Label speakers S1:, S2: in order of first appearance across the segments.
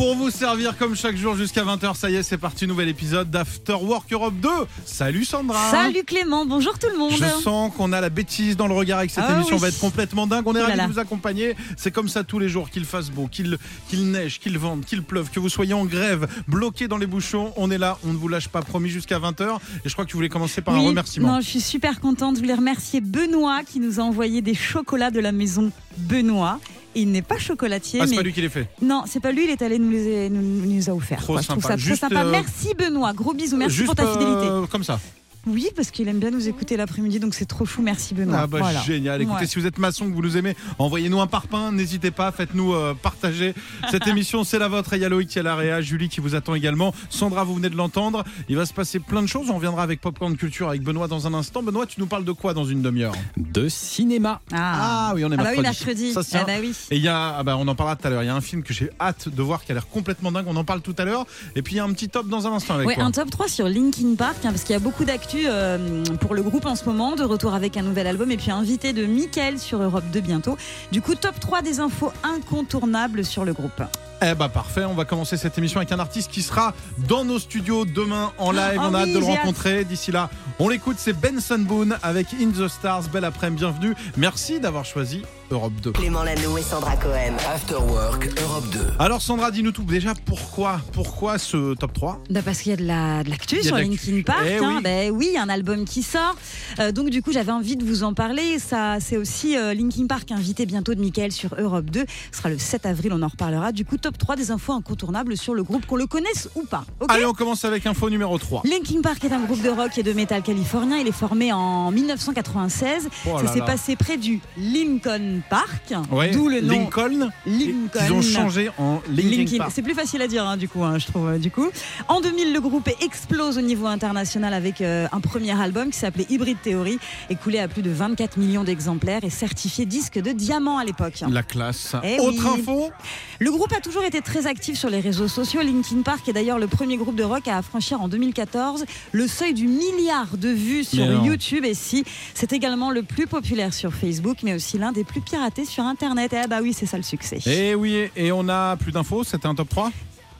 S1: Pour vous servir comme chaque jour jusqu'à 20h, ça y est, c'est parti, nouvel épisode d'After Work Europe 2. Salut Sandra
S2: Salut Clément, bonjour tout le monde.
S1: Je sens qu'on a la bêtise dans le regard avec cette
S2: Ah
S1: émission, on
S2: oui.
S1: va être complètement dingue. On est
S2: là
S1: ravis de vous accompagner. C'est comme ça tous les jours, qu'il fasse beau, qu'il neige, qu'il vente, qu'il pleuve, que vous soyez en grève, bloqué dans les bouchons. On est là, on ne vous lâche pas, promis jusqu'à 20h. Et je crois que tu voulais commencer par un remerciement.
S2: Non, je suis super contente. Je voulais remercier Benoît qui nous a envoyé des chocolats de la maison Benoît. Il n'est pas chocolatier,
S1: ah, c'est
S2: mais
S1: pas lui qui l'ait fait.
S2: non, c'est pas lui. Il est allé nous les, nous, a offerts.
S1: Trop
S2: quoi. Je trouve
S1: sympa.
S2: ça trop sympa.
S1: euh,
S2: Merci Benoît. Gros bisous. Merci
S1: Juste
S2: pour ta fidélité.
S1: euh, comme ça.
S2: Oui, parce qu'il aime bien nous écouter l'après-midi, donc c'est trop chou. Merci Benoît.
S1: Ah bah
S2: Voilà.
S1: génial. Écoutez,
S2: Ouais.
S1: si vous êtes maçon, que vous nous aimez, envoyez-nous un parpaing. N'hésitez pas, faites-nous euh, partager cette émission. C'est la vôtre. Et Il y a Loïc qui est à l'AREA, Julie qui vous attend également. Sandra, vous venez de l'entendre. Il va se passer plein de choses. On reviendra avec Popcorn Culture avec Benoît dans un instant. Benoît, tu nous parles de quoi dans une demi-heure?
S3: De cinéma.
S2: Ah.
S1: Ah oui, on est
S2: Ah bah
S1: mercredi.
S2: oui, mercredi.
S1: Ça.
S2: Ah bah oui.
S1: Et il y a, ah bah on en parlera tout à l'heure. Il y a un film que j'ai hâte de voir qui a l'air complètement dingue. On en parle tout à l'heure. Et puis il y a un petit top dans un instant avec
S2: Ouais, un top 3 sur Linkin Park, hein, parce qu'il y a beaucoup d'actu euh, pour le groupe en ce moment, de retour avec un nouvel album, et puis invité de Mickaël sur Europe 2 bientôt. Du coup, top 3 des infos incontournables sur le groupe.
S1: Eh bah parfait, on va commencer cette émission avec un artiste qui sera dans nos studios demain en live.
S2: Oh
S1: on a hâte de le rencontrer. D'ici là, on l'écoute, c'est Benson Boone avec In the Stars. Belle après-midi, bienvenue. Merci d'avoir choisi Europe 2.
S4: Clément Lano et Sandra Cohen.
S5: After Work Europe 2.
S1: Alors Sandra, dis-nous tout. Déjà, pourquoi Pourquoi ce top 3
S2: Bah, parce qu'il y a de la- de l'actu
S1: Il y a
S2: sur
S1: de.
S2: Linkin Park.
S1: Eh
S2: hein.
S1: oui.
S2: Ben oui, un album qui sort. Euh, donc du coup, j'avais envie de vous en parler. Ça, c'est aussi euh, Linkin Park invité bientôt de Mickaël sur Europe 2. Ce sera le 7 avril, on en reparlera. Du coup, top 3 des infos incontournables sur le groupe, qu'on le connaisse ou pas.
S1: Allez, on commence avec info numéro 3.
S2: Linkin Park est un groupe de rock et de métal californien. Il est formé en 1996.
S1: Oh
S2: Ça s'est passé près du Lincoln Park,
S1: Ouais,
S2: d'où le nom
S1: Lincoln.
S2: Lincoln.
S1: Ils ont changé en Linkin. Park.
S2: C'est plus facile à dire, hein, du coup, hein, je trouve. euh, du coup, en 2000, le groupe explose au niveau international avec euh, un premier album qui s'appelait Hybrid Theory, écoulé à plus de 24 millions d'exemplaires et certifié disque de diamant à l'époque.
S1: La classe.
S2: Eh
S1: Autre
S2: oui.
S1: info?
S2: Le groupe a toujours été très actif sur les réseaux sociaux. Linkin Park est d'ailleurs le premier groupe de rock à franchir en 2014 le seuil du milliard de vues sur. YouTube. Et si, c'est également le plus populaire sur Facebook, mais aussi l'un des plus piratés sur Internet. Et ah bah oui, c'est ça le succès.
S1: Et oui, et on a plus d'infos. C'était un top 3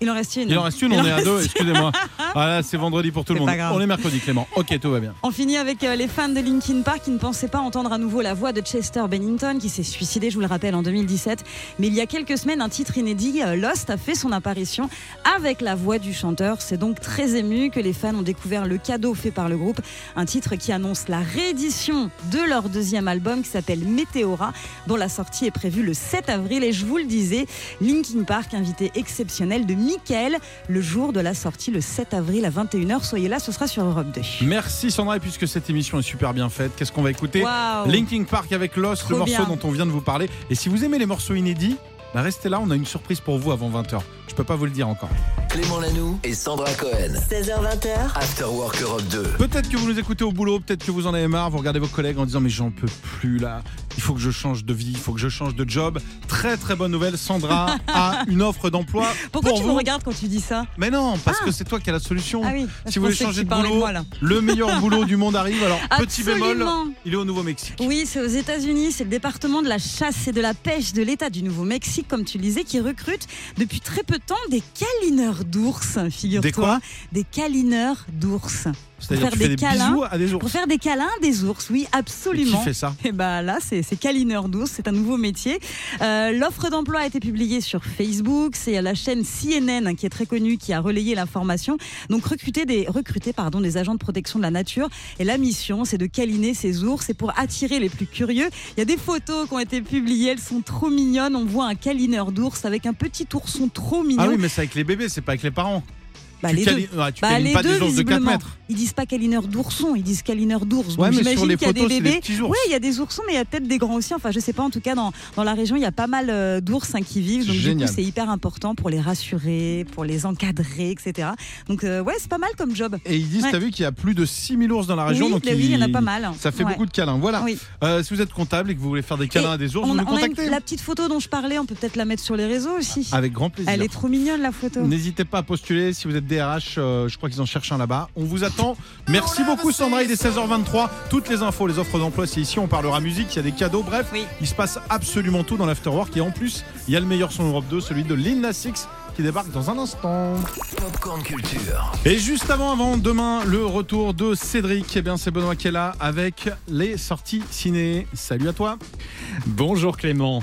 S2: Il en reste une.
S1: Il en reste une,
S2: Il
S1: on est à deux, excusez-moi. Ah là, c'est vendredi pour tout le monde. On est mercredi, Clément. Ok, tout va bien.
S2: On finit avec euh, les fans de Linkin Park qui ne pensaient pas entendre à nouveau la voix de Chester Bennington qui s'est suicidé, je vous le rappelle, en 2017. Mais il y a quelques semaines, un titre inédit, euh, Lost, a fait son apparition avec la voix du chanteur. C'est donc très ému que les fans ont découvert le cadeau fait par le groupe, un titre qui annonce la réédition de leur deuxième album qui s'appelle Meteora, dont la sortie est prévue le 7 avril. Et je vous le disais, Linkin Park, invité exceptionnel de Michael, le jour de la sortie, le 7 avril à 21h. Soyez là, ce sera sur Europe 2.
S1: Merci Sandra, et puisque cette émission est super bien faite, qu'est-ce qu'on va écouter
S2: Waouh.
S1: Linkin Park avec Lost, le morceau
S2: bien.
S1: dont on vient de vous parler. Et si vous aimez les morceaux inédits, bah restez là, on a une surprise pour vous avant 20h. Je peux pas vous le dire encore.
S5: Clément Lanoux et Sandra Cohen.
S4: 16h20h,
S5: After Work Europe 2.
S1: Peut-être que vous nous écoutez au boulot, peut-être que vous en avez marre, vous regardez vos collègues en disant mais j'en peux plus là, il faut que je change de vie, il faut que je change de job. Très très bonne nouvelle, Sandra a une offre d'emploi
S2: Pourquoi
S1: pour
S2: tu
S1: vous.
S2: me regardes quand tu dis ça
S1: Mais non, parce que c'est toi qui as la solution.
S2: Ah oui,
S1: si vous voulez changer de boulot,
S2: moi,
S1: le meilleur boulot du monde arrive. Alors petit bémol, il est au Nouveau-Mexique.
S2: Oui, c'est aux États-Unis, c'est le département de la chasse et de la pêche de l'État du Nouveau-Mexique, comme tu le disais, qui recrute depuis très peu de temps des câlineurs d'ours,
S1: Des
S2: figure-toi.
S1: quoi?
S2: Des câlineurs d'ours.
S1: C'est-à-dire
S2: faire
S1: fais
S2: des
S1: des
S2: câlins,
S1: bisous à des ours.
S2: Pour faire des câlins des ours, oui,
S1: Et
S2: absolument.
S1: Qui fait ça?
S2: Et bah là, c'est c'est câlineur d'ours, c'est un nouveau métier. Euh, L'offre d'emploi a été publiée sur Facebook. C'est la chaîne CNN qui est très connue qui a relayé l'information. Donc recruter des recruter pardon des agents de protection de la nature. Et la mission, c'est de câliner ces ours. C'est pour attirer les plus curieux. Il y a des photos qui ont été publiées. Elles sont trop mignonnes. On voit un câlineur d'ours avec un petit ourson trop mignon.
S1: Ah oui, mais c'est avec les bébés, c'est pas avec les parents.
S2: Bah, les deux.
S1: tu
S2: Bah, les
S1: pas
S2: deux,
S1: des ours de 4
S2: visiblement.
S1: mètres.
S2: Ils disent pas câlineur d'ourson, ils disent câlineur d'ours.
S1: Ouais,
S2: Donc, j'imagine
S1: les
S2: qu'il y a
S1: photos,
S2: des
S1: c'est
S2: bébés. Oui, il y a des oursons, mais il y a peut-être des grands aussi. Enfin, je sais pas. En tout cas, dans, dans la région, il y a pas mal euh, d'ours hein, qui vivent. Donc,
S1: Génial.
S2: du coup, c'est hyper important pour les rassurer, pour les encadrer, etc. Donc, euh, ouais, c'est pas mal comme job.
S1: Et ils disent,
S2: Ouais.
S1: t'as vu qu'il y a plus de 6000 ours dans la région.
S2: oui,
S1: donc
S2: oui, il y en a pas mal.
S1: Ça fait
S2: Ouais.
S1: beaucoup de câlins. Voilà.
S2: Oui.
S1: Euh, si vous êtes comptable et que vous voulez faire des câlins
S2: Et
S1: à des ours,
S2: on
S1: vous nous contactez.
S2: la petite photo dont je parlais, on peut peut-être la mettre sur les réseaux aussi.
S1: Avec grand plaisir.
S2: Elle est trop mignonne la photo.
S1: N'hésitez pas à postuler si vous êtes DRH. euh, je crois qu'ils en cherchent un là-bas. On vous attend. Merci beaucoup Sandra. Il est 16h23. Toutes les infos, les offres d'emploi, c'est ici. On parlera musique, il y a des cadeaux. Bref,
S2: Oui.
S1: il se passe absolument tout dans l'Afterwork. Et en plus, il y a le meilleur son Europe 2, celui de Lil Nas X qui débarque dans un instant.
S5: Popcorn Culture.
S1: Et juste avant, avant demain, le retour de Cédric. Eh bien, c'est Benoît qui est là avec les sorties ciné. Salut à toi.
S3: Bonjour Clément.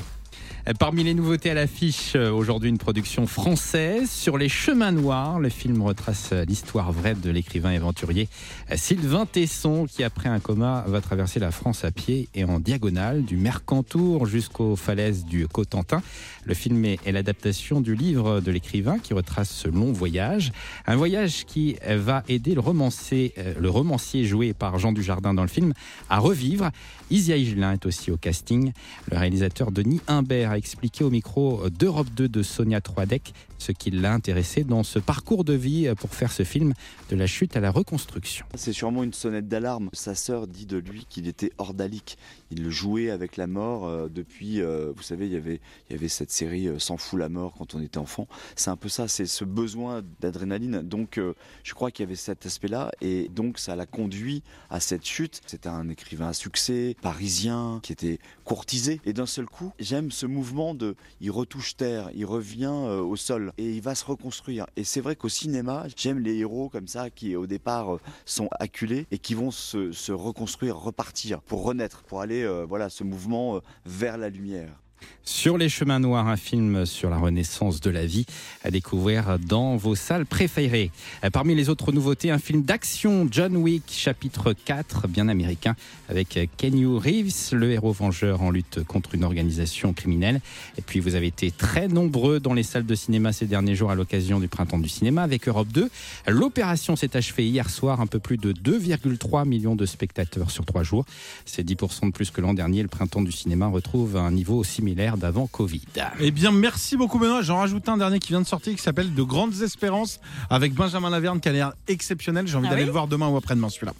S3: Parmi les nouveautés à l'affiche, euh, aujourd'hui une production française sur les chemins noirs. Le film retrace euh, l'histoire vraie de l'écrivain aventurier euh, Sylvain Tesson qui, après un coma, va traverser la France à pied et en diagonale du Mercantour jusqu'aux falaises du Cotentin. Le film est l'adaptation du livre de l'écrivain qui retrace ce long voyage. Un voyage qui va aider le romancier, le romancier joué par Jean Dujardin dans le film à revivre. Isia Higelin est aussi au casting. Le réalisateur Denis Imbert a expliqué au micro d'Europe 2 de Sonia Troidec ce qui l'a intéressé dans ce parcours de vie pour faire ce film de la chute à la reconstruction.
S6: C'est sûrement une sonnette d'alarme. Sa sœur dit de lui qu'il était ordalique. Il jouait avec la mort euh, depuis, euh, vous savez, il y avait, cette série euh, S'en fout la mort quand on était enfant. C'est un peu ça, c'est ce besoin d'adrénaline. Donc je crois qu'il y avait cet aspect-là et donc ça l'a conduit à cette chute. C'était un écrivain à succès, parisien, qui était courtisé. Et d'un seul coup, j'aime ce mouvement de, il retouche terre, il revient euh, au sol et il va se reconstruire. Et c'est vrai qu'au cinéma, j'aime les héros comme ça qui au départ euh, sont acculés et qui vont se, se reconstruire, repartir pour renaître, pour aller euh, voilà ce mouvement vers la lumière.
S3: Sur les chemins noirs, un film sur la renaissance de la vie à découvrir dans vos salles préférées. Euh, Parmi les autres nouveautés, un film d'action John Wick chapitre 4, bien américain, avec Kenyu Reeves, le héros vengeur en lutte contre une organisation criminelle. Et puis vous avez été très nombreux dans les salles de cinéma ces derniers jours à l'occasion du printemps du cinéma avec Europe 2. L'opération s'est achevée hier soir, un peu plus de 2,3 millions de spectateurs sur trois jours. C'est 10% de plus que l'an dernier. Le printemps du cinéma retrouve un niveau similaire d'avant Covid.
S1: Eh bien, merci beaucoup Benoît. J'en rajoute un dernier qui vient de sortir qui s'appelle De Grandes Espérances avec Benjamin Laverne qui a l'air exceptionnel. J'ai envie
S2: Ah
S1: d'aller
S2: oui
S1: le voir demain ou après-demain celui-là.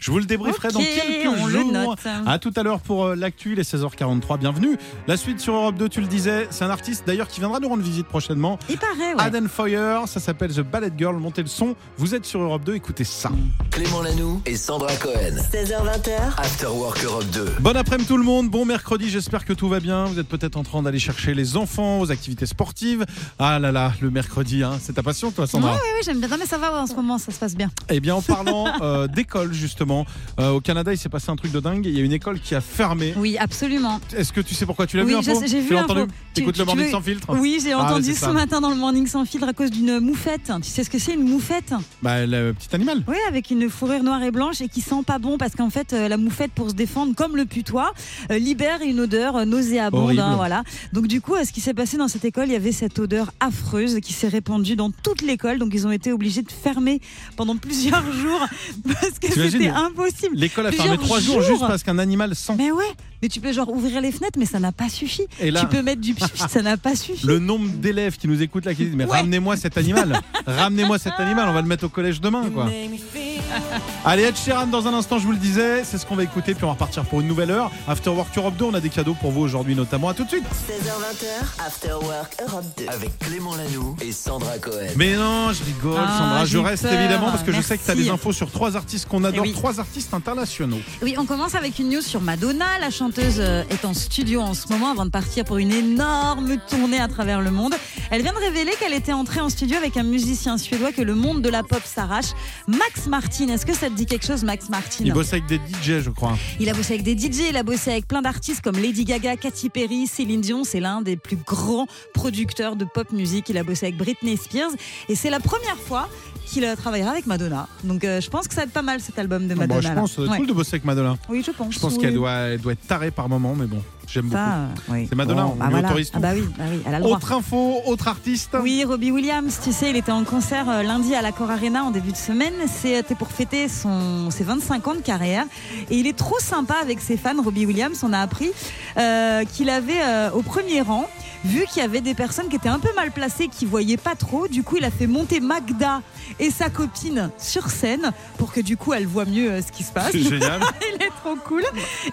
S1: Je vous le débrieferai dans quelques jours. À tout à l'heure pour euh, l'actu, les 16h43. Bienvenue. La suite sur Europe 2, tu le disais, c'est un artiste d'ailleurs qui viendra nous rendre visite prochainement.
S2: Il paraît, ouais.
S1: Aden Foyer, ça s'appelle The Ballet Girl. Montez le son. Vous êtes sur Europe 2, écoutez ça.
S5: Clément Lanoux et Sandra Cohen.
S4: 16h20h,
S5: After Work Europe 2.
S1: Bon après-midi tout le monde, bon mercredi, j'espère que tout va bien. Vous êtes peut-être en train d'aller chercher les enfants aux activités sportives. Ah là là, le mercredi, hein. c'est ta passion toi Sandra
S2: Ouais, ouais, ouais, j'aime bien. Non, mais ça va en ce moment, ça se passe bien.
S1: Eh bien en parlant euh, d'école justement, euh, au Canada il s'est passé un truc de dingue, il y a une école qui a fermé.
S2: Oui, absolument.
S1: Est-ce que tu sais pourquoi tu l'as
S2: Oui,
S1: vu
S2: j'ai vu
S1: entendu
S2: Tu-
S1: le morning
S2: veux-
S1: sans filtre
S2: Oui, j'ai
S1: Ah,
S2: entendu ce
S1: ça.
S2: matin dans le Morning Sans Filtre à cause d'une moufette. Tu sais ce que c'est une moufette
S1: Bah le petit animal.
S2: Oui, avec une fourrure noire et blanche et qui sent pas bon parce qu'en fait, euh, la moufette, pour se défendre, comme le putois, euh, libère une odeur nauséabonde. Hein, voilà. Donc du coup, ce qui s'est passé dans cette école, il y avait cette odeur affreuse qui s'est répandue dans toute l'école. Donc ils ont été obligés de fermer pendant plusieurs jours parce que c'était impossible.
S1: L'école a fermé trois jours juste parce qu'un animal sent.
S2: Mais ouais, mais tu peux genre ouvrir les fenêtres, mais ça n'a pas suffi.
S1: Et là,
S2: Tu peux mettre du pipi, ça n'a pas suffi.
S1: le nombre d'élèves qui nous écoutent là qui disent mais
S2: Ouais.
S1: ramenez-moi cet animal, ramenez-moi cet animal, on va le mettre au collège demain quoi. Allez Ed Sheeran dans un instant je vous le disais, c'est ce qu'on va écouter puis on va repartir pour une nouvelle heure. After Work Europe 2, on a des cadeaux pour vous aujourd'hui notamment. À tout de suite.
S4: 16h20h, After Work Europe 2.
S5: Avec Clément Lanoux et Sandra Cohen.
S1: Mais non, je rigole
S2: Ah,
S1: Sandra, je reste
S2: peur.
S1: évidemment parce que je sais que tu as des infos sur trois artistes qu'on adore,
S2: Eh oui.
S1: trois artistes internationaux.
S2: Oui, on commence avec une news sur Madonna. La chanteuse euh, est en studio en ce moment avant de partir pour une énorme tournée à travers le monde. Elle vient de révéler qu'elle était entrée en studio avec un musicien suédois que le monde de la pop s'arrache, Max Martin. Est-ce que ça te dit quelque chose, Max Martin
S1: Il bosse avec des DJ, je crois.
S2: Il a bossé avec des DJ, il a bossé avec plein d'artistes comme Lady Gaga, Katy Perry, Céline Dion. C'est l'un des plus grands producteurs de pop musique. Il a bossé avec Britney Spears et c'est la première fois qu'il travaillera avec Madonna. Donc euh, je pense que ça va être pas mal cet album de
S1: Ah,
S2: Madonna.
S1: bon, je pense, c'est
S2: Ouais.
S1: cool de bosser avec Madonna.
S2: Oui, je pense.
S1: Je pense
S2: oui.
S1: qu'elle doit, elle doit être tarée par moment, mais bon, j'aime beaucoup.
S2: Euh, oui.
S1: C'est Madonna, on
S2: bah
S1: lui
S2: voilà.
S1: autorise
S2: Ah bah oui, bah oui, elle a le droit.
S1: Autre info, autre artiste.
S2: Oui, Robbie Williams, tu sais, il était en concert euh, lundi à l'Accor Arena en début de semaine. C'était pour fêter son, ses 25 ans de carrière. Et il est trop sympa avec ses fans, Robbie Williams. On a appris euh, qu'il avait euh, au premier rang, vu qu'il y avait des personnes qui étaient un peu mal placées, qui voyaient pas trop. Du coup, il a fait monter Magda et sa copine sur scène pour que du coup, elle voit mieux euh, ce qui se passe.
S1: C'est génial.
S2: il est trop cool.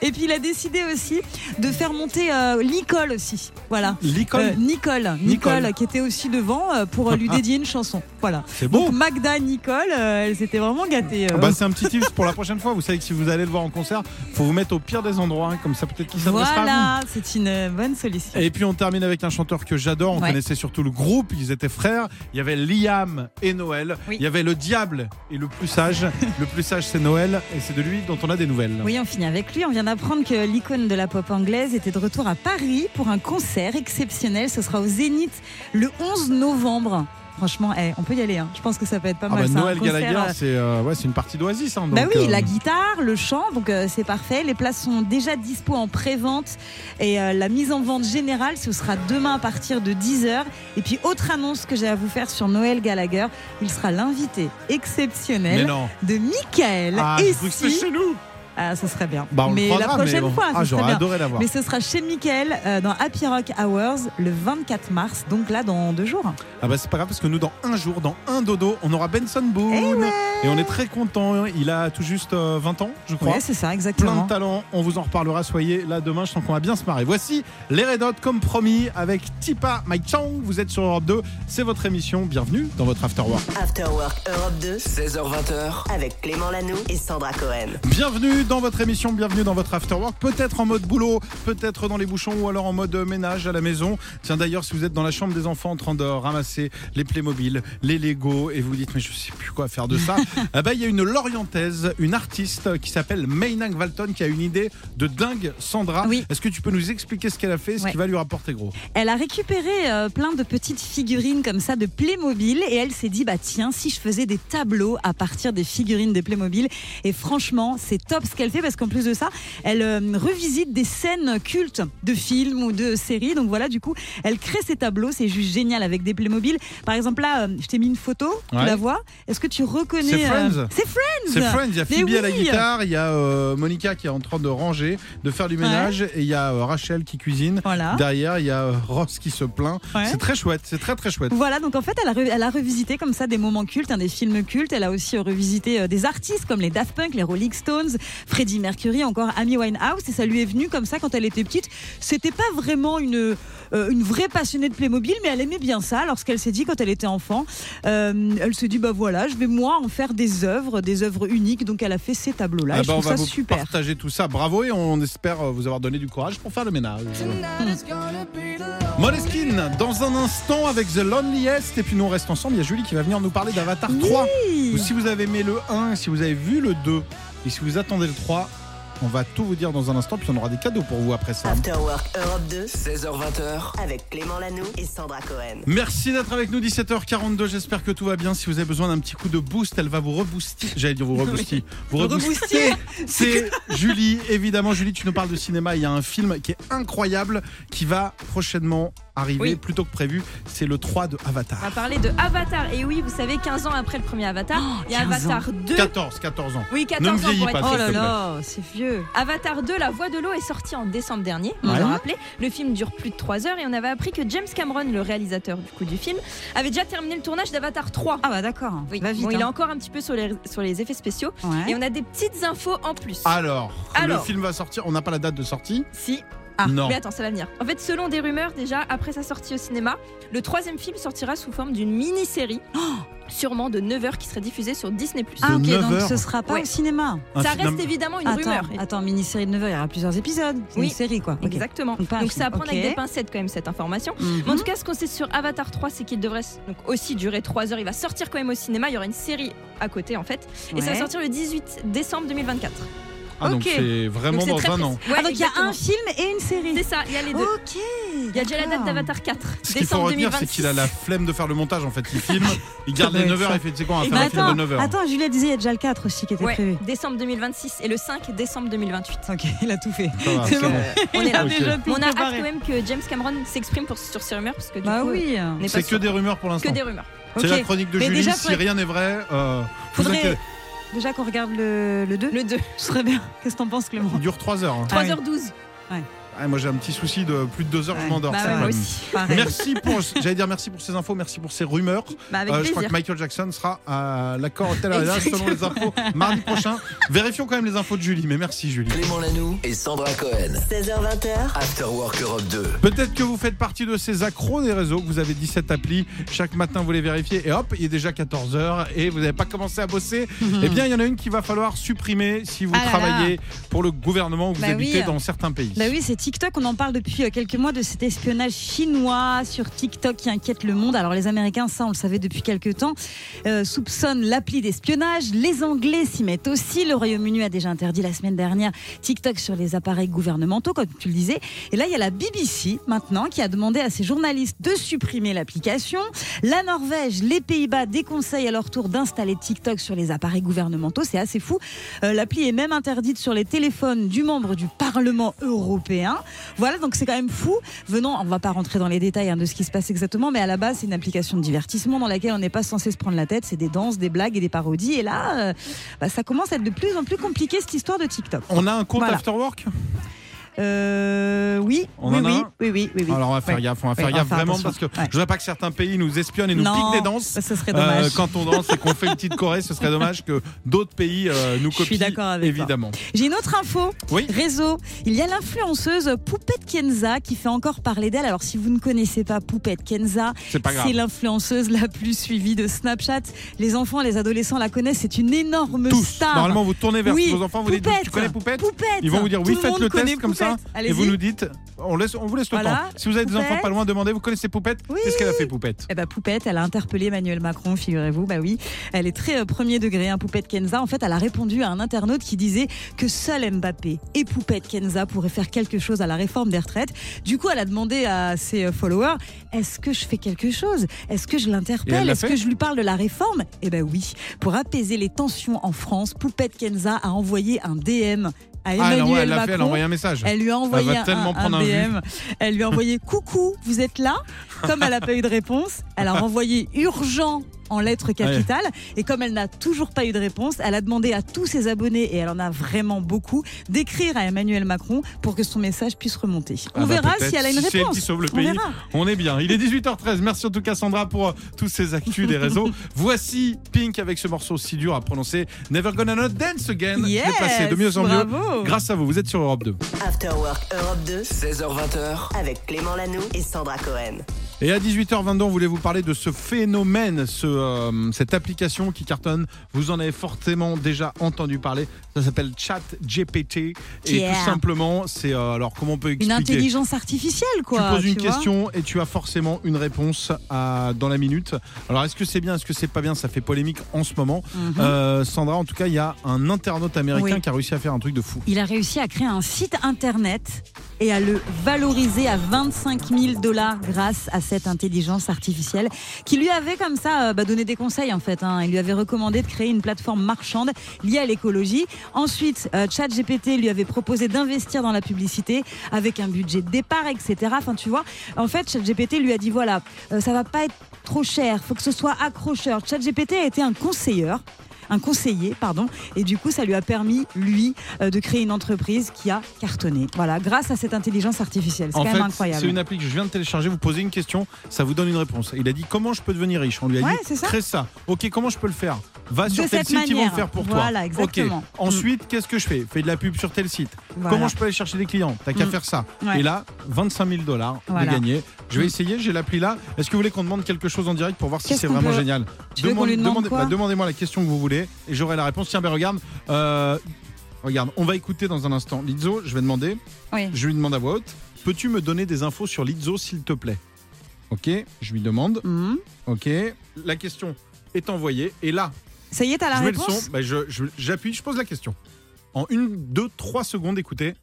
S2: Et puis il a décidé aussi de faire monter euh, Nicole aussi. Voilà.
S1: L'icône,
S2: Euh, Nicole,
S1: Nicole.
S2: Nicole, qui était aussi devant euh, pour lui dédier une chanson. Voilà.
S1: c'est beau.
S2: Donc Magda, Nicole, elles étaient vraiment gâtées.
S1: Ah bah, c'est un petit tips pour la prochaine fois. Vous savez que si vous allez le voir en concert, faut vous mettre au pire des endroits, hein, comme ça peut-être qu'il s'adressera à vous.
S2: voilà, c'est une bonne solution.
S1: Et puis on termine avec un chanteur que j'adore. On
S2: Ouais.
S1: connaissait surtout le groupe. Ils étaient frères. Il y avait Liam et Noël.
S2: Oui.
S1: Il y avait le diable et le plus sage. le plus sage, c'est Noël. Et c'est de lui dont on a des nouvelles.
S2: Oui, on finit avec lui. On vient d'apprendre que l'icône de la pop anglaise était de retour à Paris pour un concert exceptionnel. Ce sera au Zénith le 11 novembre. Franchement, eh, on peut y aller. hein. Je pense que ça peut être pas
S1: Ah
S2: mal.
S1: bah,
S2: un
S1: Noël Gallagher,
S2: euh,
S1: c'est euh, ouais, c'est une partie d'Oasis. Hein,
S2: Bah oui,
S1: euh,
S2: la guitare, le chant, donc euh, c'est parfait. Les places sont déjà dispo en pré-vente et la mise en vente générale, ce sera demain à partir de 10h. Et puis autre annonce que j'ai à vous faire sur Noël Gallagher, il sera l'invité exceptionnel de Michael.
S1: Ah,
S2: et si-
S1: chez nous.
S2: Ah, ça serait bien.
S1: Bah, on le
S2: mais la prochaine
S1: bon.
S2: fois,
S1: Ah, j'aurais
S2: bien.
S1: adoré la voir.
S2: Mais ce sera chez Michael euh, dans Happy Rock Hours le 24 mars, donc là dans deux jours.
S1: Ah bah c'est pas grave parce que nous dans un jour, dans un dodo, on aura Benson Boone
S2: Eh
S1: et on est très content. Il a tout juste euh, 20 ans, je crois.
S2: Ouais, c'est ça,
S1: Plein
S2: exactement.
S1: de talent, on vous en reparlera. Soyez là demain, je sens qu'on va bien se marrer. Voici les Red Hot comme promis avec Tipa Mike Chang. Vous êtes sur Europe 2, c'est votre émission. Bienvenue dans votre After Work.
S4: After Work Europe 2
S5: 16h20h,
S4: avec Clément Lanoux et Sandra Cohen.
S1: Bienvenue dans votre émission, bienvenue dans votre After Work. Peut-être en mode boulot, peut-être dans les bouchons ou alors en mode ménage à la maison. Tiens d'ailleurs, si vous êtes dans la chambre des enfants en train de ramasser les Playmobil, les Lego et vous vous dites mais je sais plus quoi faire de ça, ah bah, il y a une Lorientaise, une artiste qui s'appelle Maynang Valton qui a une idée de dingue. Sandra,
S2: Oui.
S1: est-ce que tu peux nous expliquer ce qu'elle a fait, ce
S2: Ouais.
S1: qui va lui rapporter gros?
S2: Elle a récupéré euh, plein de petites figurines comme ça de Playmobil et elle s'est dit bah tiens si je faisais des tableaux à partir des figurines de Playmobil et franchement c'est top ce qu'elle fait parce qu'en plus de ça elle euh, revisite des scènes cultes de films ou de séries donc voilà du coup elle crée ces tableaux c'est juste génial avec des Playmobil par exemple là euh, je t'ai mis une photo tu
S1: Ouais.
S2: la vois est-ce que tu reconnais
S1: C'est
S2: euh,
S1: Friends.
S2: c'est Friends
S1: C'est Friends, il y a Phoebe à la guitare, il y a euh, Monica qui est en train de ranger, de faire du ménage, et il y a euh, Rachel qui cuisine.
S2: Voilà.
S1: Derrière, il y a euh, Ross qui se plaint.
S2: Ouais.
S1: C'est très chouette, c'est très très chouette.
S2: Voilà, donc en fait, elle a, re- elle a revisité comme ça des moments cultes, hein, des films cultes. Elle a aussi euh, revisité euh, des artistes comme les Daft Punk, les Rolling Stones, Freddie Mercury, encore Amy Winehouse. Et ça lui est venu comme ça quand elle était petite. C'était pas vraiment une, euh, une vraie passionnée de Playmobil, mais elle aimait bien ça lorsqu'elle s'est dit quand elle était enfant. euh, elle se dit, bah voilà, je vais moi en faire des œuvres, des œuvres uniques. Donc elle a fait ces tableaux-là.
S1: Ah bah, on
S2: trouve
S1: va
S2: ça
S1: vous
S2: super.
S1: partager tout ça. Bravo et on espère vous avoir donné du courage pour faire le ménage. Moleskine, dans un instant avec The Loneliest. Et puis nous on reste ensemble. Il y a Julie qui va venir nous parler d'Avatar 3. Ou si vous avez aimé le 1, si vous avez vu le 2 et si vous attendez le 3, on va tout vous dire dans un instant. Puis on aura des cadeaux pour vous après ça.
S4: After Work Europe 2
S5: 16h20h,
S4: avec Clément Lanoux et Sandra Cohen.
S1: Merci d'être avec nous 17h42. J'espère que tout va bien. Si vous avez besoin d'un petit coup de boost, elle va vous rebooster. J'allais dire vous rebooster. Vous rebooster. C'est Julie, évidemment. Julie, tu nous parles de cinéma. Il y a un film qui est incroyable qui va prochainement arriver,
S7: Oui.
S1: plus tôt que prévu. C'est le 3 de
S7: On va
S1: Avatar.
S7: parler de Avatar. Et oui, vous savez, 15 ans après le premier Avatar, il y a
S2: 15
S7: Avatar 2.
S1: 14, 14 ans.
S7: Oui,
S1: Ne
S7: 14
S1: me
S7: ans
S1: vieillis
S7: pour
S1: pas,
S7: être
S2: Oh là là, c'est vieux.
S7: Avatar 2, La Voix de l'eau est sorti en décembre dernier, on
S1: Ouais.
S7: l'a rappelé. Le film dure plus de 3 heures et on avait appris que James Cameron, le réalisateur du coup du film, avait déjà terminé le tournage d'Avatar 3.
S2: Ah bah d'accord.
S7: Oui.
S2: Va vite.
S7: Bon, il est
S2: hein.
S7: encore un petit peu sur les, sur les effets spéciaux.
S2: Ouais.
S7: Et on a des petites infos en plus.
S1: Alors, le
S7: Alors.
S1: film va sortir. On n'a pas la date de sortie.
S7: Si.
S2: Ah,
S1: non.
S7: Mais attends, ça va venir. En fait, selon des rumeurs, déjà, après sa sortie au cinéma, le troisième film sortira sous forme d'une mini-série, sûrement de 9 heures, qui serait diffusée sur Disney+.
S2: Ah ok,
S1: 9
S2: donc ce sera pas
S7: Ouais.
S2: au cinéma.
S7: Ça reste évidemment une
S2: attends,
S7: rumeur.
S2: attends, mini-série de 9 heures, il y aura plusieurs épisodes. C'est
S7: Oui.
S2: une série quoi.
S7: Exactement.
S2: Donc
S7: Donc ça à prendre avec des pincettes quand même cette information.
S2: Mhm.
S7: Mais en tout cas, ce qu'on sait sur Avatar 3, c'est qu'il devrait donc aussi durer 3 heures. Il va sortir quand même au cinéma. Il y aura une série à côté en fait. Et ça va sortir le 18 décembre 2024.
S1: Ah, donc c'est vraiment dans un an.
S2: Ah, donc il y a un film et une série.
S7: C'est ça, il y a les deux.
S2: Ok.
S7: Il y a déjà la date d'Avatar 4,
S1: Ce qu'il faut retenir,
S7: 2026.
S1: c'est qu'il a la flemme de faire le montage. En fait, il filme, il garde les
S2: doit
S1: 9 heures
S2: être
S1: et fait, tu sais quoi, on va faire
S2: Mais
S1: un film de
S2: attends,
S1: 9 heures.
S2: attends, Julia disait il y a déjà le 4 aussi qui était
S7: Ouais,
S2: prévu.
S7: décembre 2026 et le 5 décembre 2028.
S2: Ok, il a tout fait.
S7: On est là.
S2: déjà
S7: on a hâte quand même que James Cameron s'exprime pour- sur ces rumeurs parce que du
S2: Bah
S7: coup,
S1: C'est que des rumeurs pour l'instant.
S7: que des rumeurs.
S1: C'est la chronique de
S2: Mais
S1: Julie.
S2: déjà,
S1: si
S2: faudrait-
S1: rien n'est vrai, euh, vous
S2: Faudrait-
S1: inquiétez-
S2: Déjà qu'on regarde le, le 2
S7: Le 2,
S2: Ce serait bien. Qu'est-ce que t'en penses Clément
S1: il dure 3 heures. hein.
S2: Ah oui.
S7: 3h12.
S1: Ah, moi j'ai un petit souci de plus de deux heures, je m'endors.
S2: Bah ouais, moi aussi.
S1: Merci pour, j'allais dire merci pour ces infos, merci pour ces rumeurs.
S2: Bah, avec
S1: Euh, je crois que Michael Jackson sera à l'accord Hotel Arena selon les infos mardi prochain. Vérifions quand même les infos de Julie, mais merci Julie.
S5: Clément Lanoux et Sandra Cohen.
S4: 16h20h,
S5: After Work Europe 2.
S1: Peut-être que vous faites partie de ces accros des réseaux, que vous avez 17 applis, chaque matin vous les vérifiez et hop, il est déjà 14h et vous n'avez pas commencé à bosser. Eh bien, il y en a une qu'il va falloir supprimer si vous
S2: Ah là là.
S1: travaillez pour le gouvernement ou que vous
S2: Bah
S1: habitez
S2: oui.
S1: dans certains pays.
S2: Bah oui, c'est TikTok. On en parle depuis euh, quelques mois de cet espionnage chinois sur TikTok qui inquiète le monde. Alors les Américains, ça on le savait depuis quelques temps, euh, soupçonnent l'appli d'espionnage. Les Anglais s'y mettent aussi. Le Royaume-Uni a déjà interdit la semaine dernière TikTok sur les appareils gouvernementaux, comme tu le disais. Et là, il y a la BBC maintenant qui a demandé à ses journalistes de supprimer l'application. La Norvège, les Pays-Bas déconseillent à leur tour d'installer TikTok sur les appareils gouvernementaux. C'est assez fou. Euh, L'appli est même interdite sur les téléphones du membre du Parlement européen. Voilà, donc c'est quand même fou. Venons, on va pas rentrer dans les détails hein, de ce qui se passe exactement, mais à la base, c'est une application de divertissement dans laquelle on n'est pas censé se prendre la tête. C'est des danses, des blagues et des parodies. Et là, euh, bah, ça commence à être de plus en plus compliqué cette histoire de TikTok.
S1: On a un compte
S2: Voilà.
S1: Afterwork?
S2: Euh, oui,
S1: On
S2: oui,
S1: en a
S2: oui, oui, oui, oui, oui.
S1: Alors on va faire
S2: Ouais.
S1: gaffe, on va faire gaffe vraiment
S2: attention.
S1: parce que
S2: Ouais.
S1: je voudrais pas que certains pays nous espionnent et nous
S2: non,
S1: piquent des danses.
S2: ce serait
S1: Euh,
S2: dommage.
S1: quand on danse et qu'on fait une petite Corée, ce serait dommage que d'autres pays euh, nous
S2: Je suis
S1: copient.
S2: d'accord avec
S1: évidemment.
S2: J'ai une autre info.
S1: Oui.
S2: Réseau. Il y a l'influenceuse Poupette Kenza qui fait encore parler d'elle. Alors, si vous ne connaissez pas Poupette Kenza,
S1: C'est
S2: l'influenceuse la plus suivie de Snapchat. Les enfants, les adolescents la connaissent. C'est une énorme
S1: Tous.
S2: star.
S1: Normalement, vous tournez vers
S2: Oui,
S1: vos enfants, vous dites
S2: Poupette.
S1: Tu connais Poupette
S2: Poupette.
S1: Ils vont vous dire oui,
S2: le
S1: faites le
S2: connaît
S1: test comme ça.
S2: Poupette.
S1: Et vous nous dites on, laisse, on vous laisse le
S2: Voilà.
S1: temps. Si vous avez des enfants pas loin, demandez vous connaissez Poupette?
S2: Oui.
S1: Qu'est-ce qu'elle a fait Poupette?
S2: Eh ben, Poupette, elle a interpellé Emmanuel Macron, figurez-vous. Bah oui, elle est très euh, premier degré, hein, Poupette Kenza. En fait, elle a répondu à un internaute qui disait que seul Mbappé et Poupette Kenza pourraient faire quelque chose à la réforme des retraites. Du coup, elle a demandé à ses euh, followers est-ce que je fais quelque chose? Est-ce que je l'interpelle? Est-ce que je lui parle de la réforme? Eh ben oui. Pour apaiser les tensions en France, Poupette Kenza a envoyé un DM à
S1: Ah, non, elle
S2: Macron.
S1: fait, elle a envoyé un message.
S2: Elle lui a envoyé un,
S1: tellement
S2: un-
S1: prendre
S2: un. Elle lui a envoyé coucou, vous êtes là? Comme elle n'a pas eu de réponse, elle a renvoyé urgent en lettres capitales. Et comme elle n'a toujours pas eu de réponse, elle a demandé à tous ses abonnés, et elle en a vraiment beaucoup, d'écrire à Emmanuel Macron pour que son message puisse remonter. On
S1: Ah bah
S2: verra si elle a une
S1: Si c'est elle
S2: réponse.
S1: qui sauve le
S2: On
S1: pays. On est bien. Il est 18h13. Merci en tout cas Sandra pour euh, tous ces actus des réseaux. Voici Pink avec ce morceau si dur à prononcer. Never Gonna Not Dance Again. Je
S2: Yes,
S1: placé de mieux en mieux.
S2: bravo.
S1: Grâce à vous. Vous êtes sur Europe 2.
S4: After Work Europe 2
S5: 16h20h.
S4: avec Clément Lanoux et Sandra Cohen.
S1: Et à 18h22, on voulait vous parler de ce phénomène, ce, euh, cette application qui cartonne. Vous en avez fortement déjà entendu parler. Ça s'appelle Chat GPT. Et
S2: Yeah.
S1: tout simplement, c'est euh, alors comment on peut
S2: Une
S1: expliquer
S2: intelligence artificielle, quoi.
S1: tu poses une
S2: tu vois.
S1: question et tu as forcément une réponse à- dans la minute. Alors est-ce que c'est bien, est-ce que c'est pas bien? Ça fait polémique en ce moment.
S2: Mhm.
S1: Euh, Sandra, en tout cas, il y a un internaute américain
S2: Oui.
S1: qui a réussi à faire un truc de fou.
S2: Il a réussi à créer un site internet et à le valoriser à 25 000 dollars grâce à cette intelligence artificielle qui lui avait comme ça euh, bah, donné des conseils en fait. hein. Il lui avait recommandé de créer une plateforme marchande liée à l'écologie. Ensuite, euh, ChatGPT lui avait proposé d'investir dans la publicité avec un budget de départ, etc. Enfin, tu vois, en fait, ChatGPT lui a dit voilà, euh, ça va pas être trop cher, faut que ce soit accrocheur. ChatGPT a été un conseiller un conseiller, pardon, et du coup ça lui a permis lui euh, de créer une entreprise qui a cartonné. Voilà, grâce à cette intelligence artificielle, c'est quand
S1: fait,
S2: même incroyable.
S1: c'est une appli que je viens de télécharger. Vous posez une question, ça vous donne une réponse. Il a dit comment je peux devenir riche? On lui a
S2: Ouais,
S1: dit
S2: c'est ça.
S1: crée ça. Ok, comment je peux le faire? Va
S2: De
S1: sur tel site, ils vont le faire pour
S2: Voilà,
S1: toi.
S2: exactement.
S1: Ok. Ensuite, qu'est-ce que je fais? Fais de la pub sur tel site.
S2: Voilà.
S1: Comment je peux aller chercher des clients? T'as qu'à
S2: Mm.
S1: faire ça.
S2: Ouais.
S1: Et là, 25 000 dollars
S2: Voilà.
S1: de gagner. Je vais
S2: Mm.
S1: essayer, j'ai l'appli là. Est-ce que vous voulez qu'on demande quelque chose en direct pour voir si c'est vraiment
S2: peut-
S1: génial?
S2: Demande
S1: bah, Demandez-moi la question que vous voulez et j'aurai la réponse. Tiens, ben regarde. euh, regarde, on va écouter dans un instant. Lizzo, je vais demander.
S2: Oui.
S1: Je lui demande à voix haute. Peux-tu me donner des infos sur Lizzo, s'il te plaît? Ok, je lui demande.
S2: Mhm.
S1: Ok, la question est envoyée. Et là,
S2: Ça y est, t'as la
S1: je mets le
S2: réponse?
S1: son. je- je- J'appuie, je pose la question. En une, deux, trois secondes, écoutez.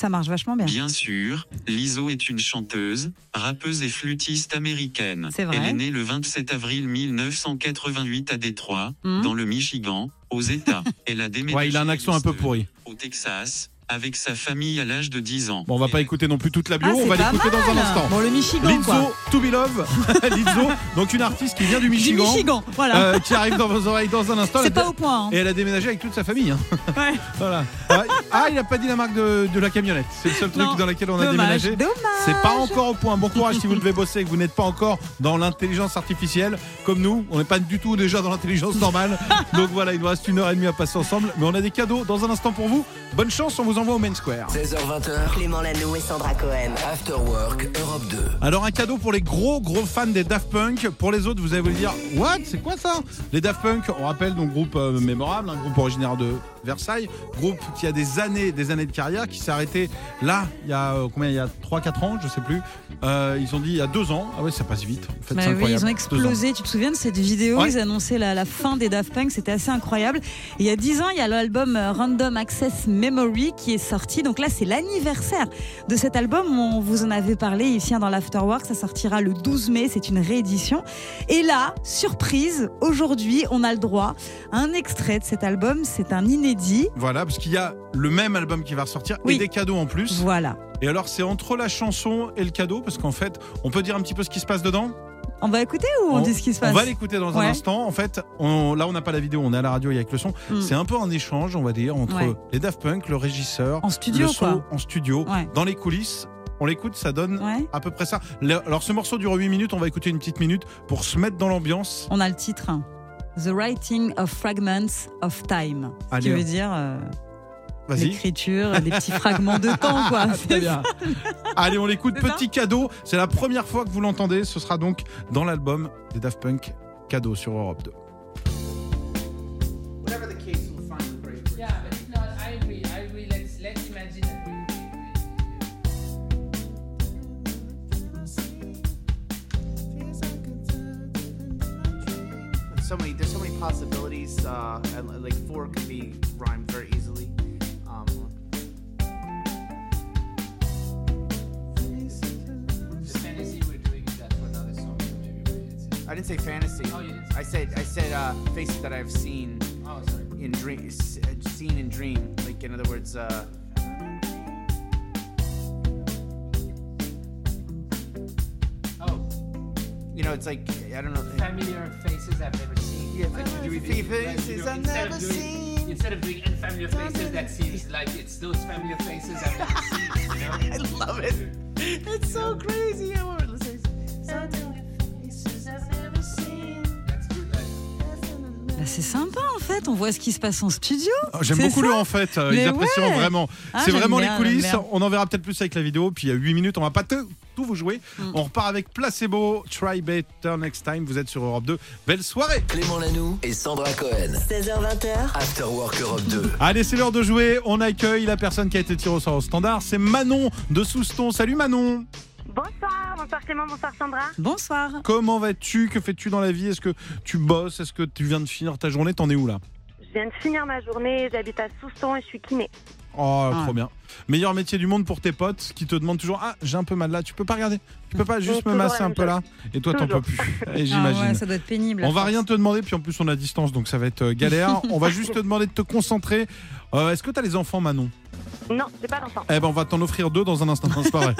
S2: Ça marche vachement bien.
S8: Bien sûr, Lizzo est une chanteuse, rappeuse et flûtiste américaine.
S2: C'est vrai.
S8: Elle est née le 27 avril 1988 à Détroit,
S2: Mhm.
S8: dans le Michigan, aux États. Elle a déménagé
S1: Ouais, il a un
S8: à
S1: accent un peu pourri.
S8: Au Texas, avec sa famille à l'âge de 10 ans.
S1: Bon, on va pas écouter non plus toute la bio,
S2: Ah,
S1: on va l'écouter dans un instant.
S2: Bon, le Michigan, quoi.
S1: Lizzo, To Be Love, Lizzo, donc une artiste qui vient du
S2: Du
S1: Michigan,
S2: Michigan, voilà.
S1: euh, qui arrive dans vos oreilles dans un instant.
S2: c'est pas au point. hein.
S1: Et elle a déménagé avec toute sa famille. hein.
S2: Ouais.
S1: Voilà. Ah, Ah, il a pas dit la marque de, de la camionnette. C'est le seul truc
S2: Non.
S1: dans lequel on a
S2: Dommage,
S1: déménagé.
S2: dommage.
S1: C'est pas encore au point. Bon courage si vous devez bosser et que vous n'êtes pas encore dans l'intelligence artificielle comme nous. On n'est pas du tout déjà dans l'intelligence normale. Donc voilà, il nous reste une heure et demie à passer ensemble. Mais on a des cadeaux dans un instant pour vous. Bonne chance, on vous envoie au Main Square.
S5: 16h20h,
S4: Clément Lanoux et Sandra Cohen.
S5: After Work Europe 2.
S1: Alors un cadeau pour les gros gros fans des Daft Punk. Pour les autres, vous allez vous dire What? C'est quoi ça? Les Daft Punk, on rappelle donc groupe euh, mémorable, un groupe originaire de Versailles, groupe qui a des années, des années de carrière, qui s'est arrêté là il y a euh, combien Il y a 3-4 ans, je sais plus. Euh, ils ont dit il y a deux ans. Ah ouais, ça passe vite. En fait,
S2: Bah oui, ils ont explosé. Tu te souviens de cette vidéo
S1: Ouais.
S2: Ils annonçaient la, la fin des Daft Punk. C'était assez incroyable. Et il y a 10 ans, il y a l'album euh, Random Access Memory qui est sorti. Donc là, c'est l'anniversaire de cet album. On vous en avait parlé ici hein, dans l'Afterwork. Ça sortira le 12 mai. C'est une réédition. Et là, surprise, aujourd'hui, on a le droit à un extrait de cet album. C'est un inédit.
S1: Voilà, parce qu'il y a le même album qui va ressortir
S2: Oui.
S1: et des cadeaux en plus.
S2: Voilà.
S1: Et alors, c'est entre la chanson et le cadeau, parce qu'en fait, on peut dire un petit peu ce qui se passe dedans.
S2: On va écouter ou on, dit ce qui se passe
S1: On va l'écouter dans un instant. En fait, on- là, on n'a pas la vidéo, on est à la radio avec le son.
S2: Mm.
S1: C'est un peu un échange, on va dire, entre
S2: Ouais.
S1: les Daft Punk, le régisseur,
S2: En studio,
S1: le son
S2: quoi.
S1: en studio,
S2: Ouais.
S1: dans les coulisses. On l'écoute, ça donne à peu près ça. Alors, ce morceau dure 8 minutes, on va écouter une petite minute pour se mettre dans l'ambiance.
S2: On a le titre hein. The Writing of Fragments of Time. Ce qui veut dire euh,
S1: Vas-y.
S2: l'écriture, les petits fragments de temps, quoi.
S1: Très bien. Allez, on l'écoute. Petit cadeau. C'est la première fois que vous l'entendez. Ce sera donc dans l'album des Daft Punk. Cadeau sur Europe 2.
S9: Possibilities. Uh, and, like four could be rhymed very easily. Um, the fantasy we're doing that for another song, so maybe it's. I didn't say fantasy. Oh, you didn't. I said I said uh, faces that I've seen. Oh, sorry. In dream, uh, seen in dream. Like in other words. Uh, You know, it's like I don't know.
S10: Familiar faces I've never seen.
S9: Yeah,
S10: Like,
S9: fa-
S10: you do-
S9: fa-
S10: like,
S9: faces
S10: you do-
S9: I've
S10: instead of
S9: never
S10: doing-
S9: seen.
S10: Instead of doing unfamiliar faces, that seems like it's those familiar faces I've never seen. You know?
S9: I love it. It's so crazy. I want to say.
S2: Bah, c'est sympa en fait, on voit ce qui se passe en studio.
S1: Oh, J'aime beaucoup
S2: ça
S1: le en fait, euh,
S2: Mais
S1: ils apprécient
S2: ouais.
S1: vraiment.
S2: Ah,
S1: c'est vraiment
S2: bien,
S1: les coulisses. On en verra peut-être plus avec la vidéo. Puis il y a 8 minutes, on va pas tout, tout vous jouer.
S2: Mm.
S1: On repart avec Placebo, Try Better Next Time. Vous êtes sur Europe 2. Belle soirée.
S5: Clément Lanoux et Sandra Cohen.
S4: 16h20h,
S5: After Work Europe 2.
S1: Allez, c'est l'heure de jouer. On accueille la personne qui a été tirée au sort au standard. C'est Manon de Souston. Salut Manon.
S11: Bonsoir, bonsoir Clément, bonsoir Sandra.
S2: Bonsoir.
S1: Comment vas-tu? Que fais-tu dans la vie? Est-ce que tu bosses? Est-ce que tu viens de finir ta journée? T'en es où là?
S11: Je viens de finir ma journée, j'habite à Souston et je suis kiné.
S1: Oh,
S2: Ah.
S1: trop bien. Meilleur métier du monde pour tes potes qui te demandent toujours Ah, j'ai un peu mal là. Tu peux pas regarder? Tu peux pas juste me masser un peu là Et toi, t'en peux plus. Et
S2: Ah
S1: J'imagine.
S2: ouais, ça doit être pénible.
S1: On va rien te demander, puis en plus on est à distance, donc ça va être euh, galère. on va juste te demander de te concentrer. Euh, Est-ce que tu as les enfants, Manon?
S11: Non, j'ai pas d'enfant.
S1: Eh ben, on va t'en offrir deux dans un instant. Non, c'est vrai.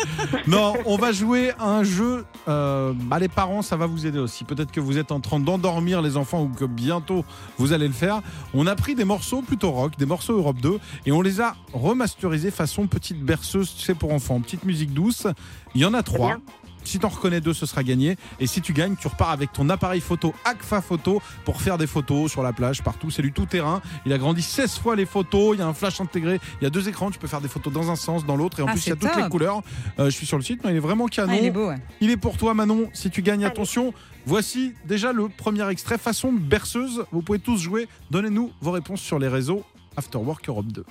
S1: non, on va jouer à un jeu. euh, bah, les parents, ça va vous aider aussi. Peut-être que vous êtes en train d'endormir les enfants ou que bientôt vous allez le faire. On a pris des morceaux plutôt rock, des morceaux Europe 2, et on les a remasterisés façon petite berceuse, tu sais, pour enfants, petite musique douce. Il y en a trois. Si t'en reconnais deux, ce sera gagné. Et si tu gagnes, tu repars avec ton appareil photo Agfa Photo pour faire des photos sur la plage, partout. C'est du tout terrain. Il a grandi 16 fois les photos. Il y a un flash intégré. Il y a deux écrans. Tu peux faire des photos dans un sens, dans l'autre. Et en
S2: Ah,
S1: plus, il y a toutes les couleurs. Euh, je suis sur le site, mais il est vraiment canon.
S2: Ah, il est beau, ouais.
S1: Il est pour toi, Manon. Si tu gagnes,
S11: Allez.
S1: attention. Voici déjà le premier extrait façon berceuse. Vous pouvez tous jouer. Donnez-nous vos réponses sur les réseaux Afterwork Europe 2.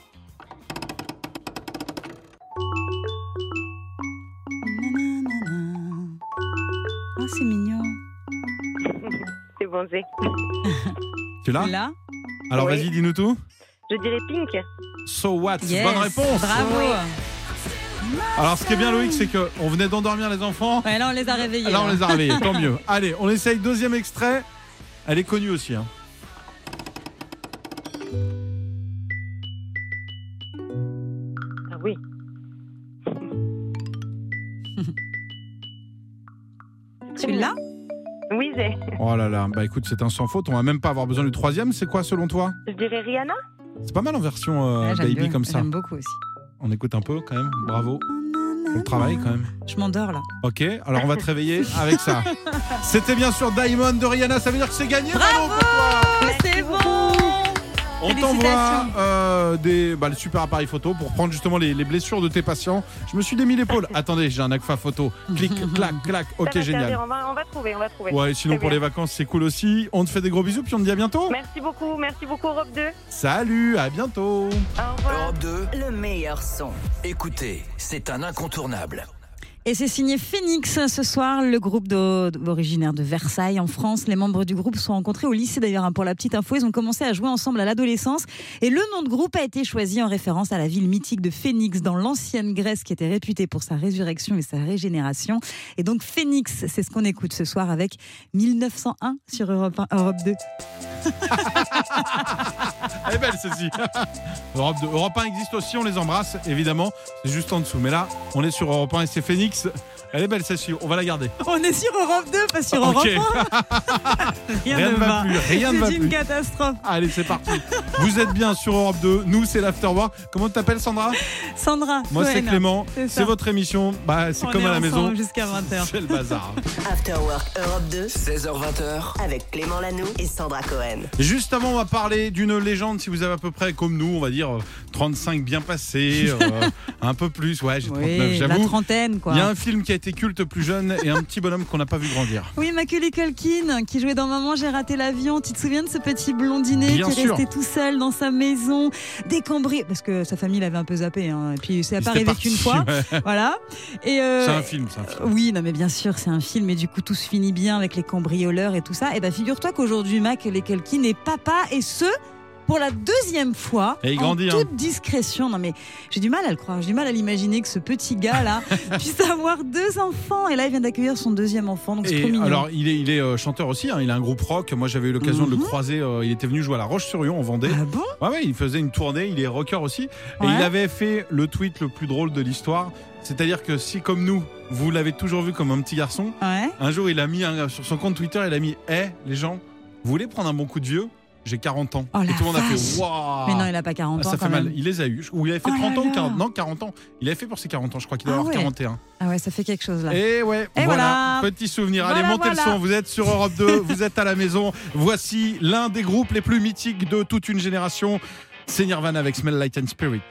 S1: Tu l'as
S2: Là,
S1: Alors
S11: Oui.
S1: vas-y, dis-nous tout.
S11: Je dirais Pink.
S1: So what?
S2: Yes.
S1: Bonne réponse.
S2: Bravo.
S1: Alors, ce qui est bien, Loïc, c'est qu'on venait d'endormir les enfants.
S2: Ouais, là, on les a réveillés.
S1: Là, on
S2: là.
S1: les a réveillés, tant mieux. Allez, on essaye deuxième extrait. Elle est connue aussi. hein. Oh là là, bah écoute, c'est un sans faute. On va même pas avoir besoin du troisième. C'est quoi selon toi?
S11: Je dirais Rihanna
S1: C'est pas mal en version euh,
S2: Ouais, j'aime
S1: baby
S2: bien,
S1: comme ça.
S2: J'aime beaucoup aussi.
S1: On écoute un peu quand même. Bravo. On travaille quand même.
S2: Je m'endors là.
S1: Ok, alors on va te réveiller avec ça. C'était bien sûr Diamond de Rihanna, ça veut dire que c'est gagné.
S2: Bravo. C'est bon
S1: On t'envoie euh, des bah, le super appareil photo pour prendre justement les, les blessures de tes patients. Je me suis démis l'épaule. Attendez, j'ai un agfa photo. Clic, clac, clac. Ok,
S11: va
S1: génial.
S11: servir, On va, on va trouver, on va trouver.
S1: Ouais, sinon pour
S11: bien.
S1: les vacances, c'est cool aussi. On te fait des gros bisous, puis on te dit à bientôt.
S11: Merci beaucoup, merci beaucoup Europe 2.
S1: Salut, à bientôt.
S11: Au revoir.
S5: Europe 2,
S4: Le meilleur son.
S5: écoutez, c'est un incontournable.
S2: Et c'est signé Phoenix ce soir, le groupe originaire de Versailles en France. Les membres du groupe sont rencontrés au lycée d'ailleurs. hein, pour la petite info, ils ont commencé à jouer ensemble à l'adolescence. Et le nom de groupe a été choisi en référence à la ville mythique de Phoenix dans l'ancienne Grèce qui était réputée pour sa résurrection et sa régénération. Et donc Phoenix, c'est ce qu'on écoute ce soir avec 1901 sur Europe, 1, Europe 2.
S1: Elle est belle celle-ci. Europe, 2. Europe 1 existe aussi, on les embrasse, évidemment. C'est juste en dessous. Mais là, on est sur Europe 1 et c'est Phoenix. Elle est belle celle-ci, on va la garder.
S2: On est sur Europe 2, pas sur. Europe 1. Rien,
S1: Rien
S2: ne
S1: va
S2: va.
S1: plus, rien ne va
S2: C'est une
S1: plus.
S2: catastrophe.
S1: Allez, c'est parti. Vous êtes bien sur Europe 2. Nous, c'est l'Afterwork. Comment tu t'appelles, Sandra?
S2: Sandra.
S1: Moi, c'est. Clément.
S2: C'est
S1: votre émission. Bah, c'est comme
S2: est
S1: à la maison.
S2: jusqu'à 20h.
S1: C'est le bazar.
S4: After Work Europe 2
S5: 16h20h,
S4: avec Clément Lanoux et Sandra Cohen.
S1: Juste avant, on va parler d'une légende. Si vous avez à peu près comme nous, on va dire euh, 35 bien passés, euh, un peu plus. Ouais, j'ai 39,
S2: Oui, la
S1: j'avoue.
S2: trentaine, quoi.
S1: Il y a un film qui a été culte plus jeune et un petit bonhomme qu'on n'a pas vu grandir.
S2: Oui, Macaulay Culkin, qui jouait dans Maman, j'ai raté l'avion. Tu te souviens de ce petit blondinet
S1: Bien
S2: qui
S1: sûr.
S2: restait tout seul dans sa maison, décambré, parce que sa famille l'avait un peu zappé. hein. Et puis, c'est pas arrivé qu'une fois.
S1: ouais.
S2: Voilà. Et euh,
S1: C'est un film, c'est un film.
S2: Oui, non, mais bien sûr, c'est un film, et du coup, tout se finit bien avec les cambrioleurs et tout ça. Et ben, figure-toi qu'aujourd'hui, Macaulay Culkin est papa, et ce. Pour la deuxième fois,
S1: Et il grandit,
S2: en
S1: hein.
S2: toute discrétion. Non mais j'ai du mal à le croire, j'ai du mal à l'imaginer que ce petit gars là puisse avoir deux enfants. Et là, il vient d'accueillir son deuxième enfant, donc c'est
S1: Et
S2: trop mignon.
S1: alors, il est, il est euh, chanteur aussi, hein, il a un groupe rock. Moi, j'avais eu l'occasion de le
S2: Mhm.
S1: croiser. euh, il était venu jouer à La Roche-sur-Yon en Vendée.
S2: Ah bon?
S1: Ouais, ouais, il faisait une tournée, il est rocker aussi. Et il avait fait le tweet le plus drôle de l'histoire. C'est-à-dire que si, comme nous, vous l'avez toujours vu comme un petit garçon,
S2: Ouais.
S1: un jour, il a mis un- sur son compte Twitter, il a mis Eh, les gens, vous voulez prendre un bon coup de vieux? J'ai 40 ans.
S2: Oh
S1: Et tout le monde a fait Waouh
S2: Mais non, il a pas 40
S1: Ah,
S2: ans
S1: ça
S2: quand
S1: fait mal. Il les a eu. Ou il avait fait
S2: Oh
S1: 30
S2: là
S1: ans ou
S2: là.
S1: 40 Non, 40 ans. Il avait fait pour ses 40 ans, je crois qu'il doit
S2: Ah
S1: avoir
S2: ouais.
S1: 41.
S2: Ah ouais, ça fait quelque chose là.
S1: Et ouais,
S2: Et
S1: voilà.
S2: voilà.
S1: Petit souvenir. Allez, montez
S2: voilà.
S1: le son. Vous êtes sur Europe 2, vous êtes à la maison. Voici l'un des groupes les plus mythiques de toute une génération. C'est Nirvana avec Smell Light and Spirit.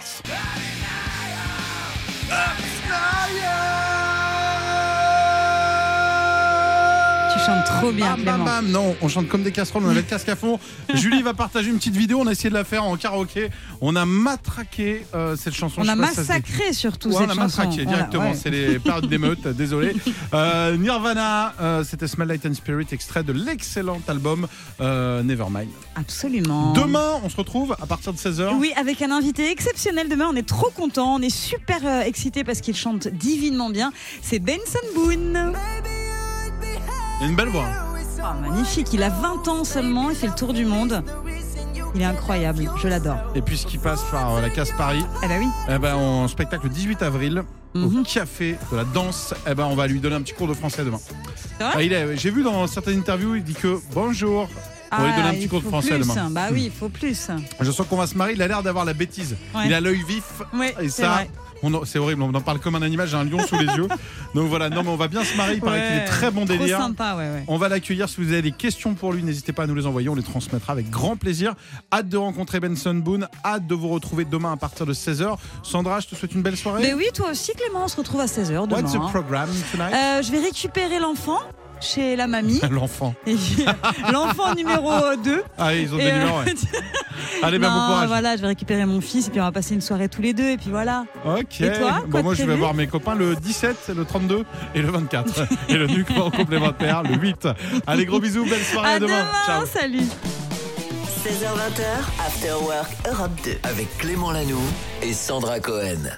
S2: Tu chantes trop bien,
S1: Bam, bam,
S2: Clément.
S1: bam. Non, on chante comme des casseroles, on avait le casque à fond. Julie va partager une petite vidéo, on a essayé de la faire en karaoké. On a matraqué euh, cette chanson.
S2: On a
S1: si
S2: massacré surtout
S1: Ouais,
S2: cette
S1: on a
S2: chanson.
S1: matraqué directement,
S2: ouais.
S1: c'est les périodes d'émeute, désolé. Euh, Nirvana, euh, c'était Smell Light and Spirit, extrait de l'excellent album Nevermind.
S2: Absolument.
S1: Demain, on se retrouve à partir de 16h.
S2: Oui, avec un invité exceptionnel demain. On est trop contents, on est super excités parce qu'il chante divinement bien. C'est Benson Boone.
S1: Il a une belle voix.
S2: Ah, magnifique, il a 20 ans seulement, il fait le tour du monde. Il est incroyable, je l'adore.
S1: Et puisqu'il passe par euh, la Case Paris,
S2: Eh ben oui.
S1: eh ben, en spectacle le 18 avril, au
S2: Mhm.
S1: café de la danse, eh ben, on va lui donner un petit cours de français demain. Ah, est- J'ai vu dans certaines interviews, il dit que bonjour. On va lui donner un
S2: Ah,
S1: petit cours de français
S2: plus.
S1: demain.
S2: Bah oui, il faut plus.
S1: Je sens qu'on va se marier, il a l'air d'avoir la bêtise.
S2: Ouais.
S1: Il a l'œil vif.
S2: Ouais,
S1: et ça,
S2: vrai.
S1: C'est horrible, on en parle comme un animal, j'ai un lion sous les yeux. Donc voilà, non mais on va bien se marier, il paraît qu'il est très bon délire.
S2: sympa, ouais, ouais.
S1: On va l'accueillir. Si vous avez des questions pour lui, n'hésitez pas à nous les envoyer. On les transmettra avec grand plaisir. Hâte de rencontrer Benson Boone. Hâte de vous retrouver demain à partir de 16h. Sandra, je te souhaite une belle soirée.
S2: Mais oui, toi aussi, Clément, on se retrouve à 16h demain.
S1: What's the program tonight?
S2: Euh, je vais récupérer l'enfant chez la mamie.
S1: L'enfant.
S2: Euh, L'enfant numéro 2.
S1: Ah, ils ont des numéros, ouais. Allez, ben, bon courage.
S2: voilà, je vais récupérer mon fils et puis on va passer une soirée tous les deux et puis voilà.
S1: Ok.
S2: Et toi,
S1: bon,
S2: de
S1: moi, je vais voir mes copains le 17, le 32 et le 24. et le nucléaire complémentaire le 8. Allez, gros bisous. Belle soirée.
S2: À
S1: à demain.
S2: demain,
S1: Ciao.
S2: salut.
S4: 16h20, After Work Europe 2.
S5: Avec Clément Lanoux et Sandra Cohen.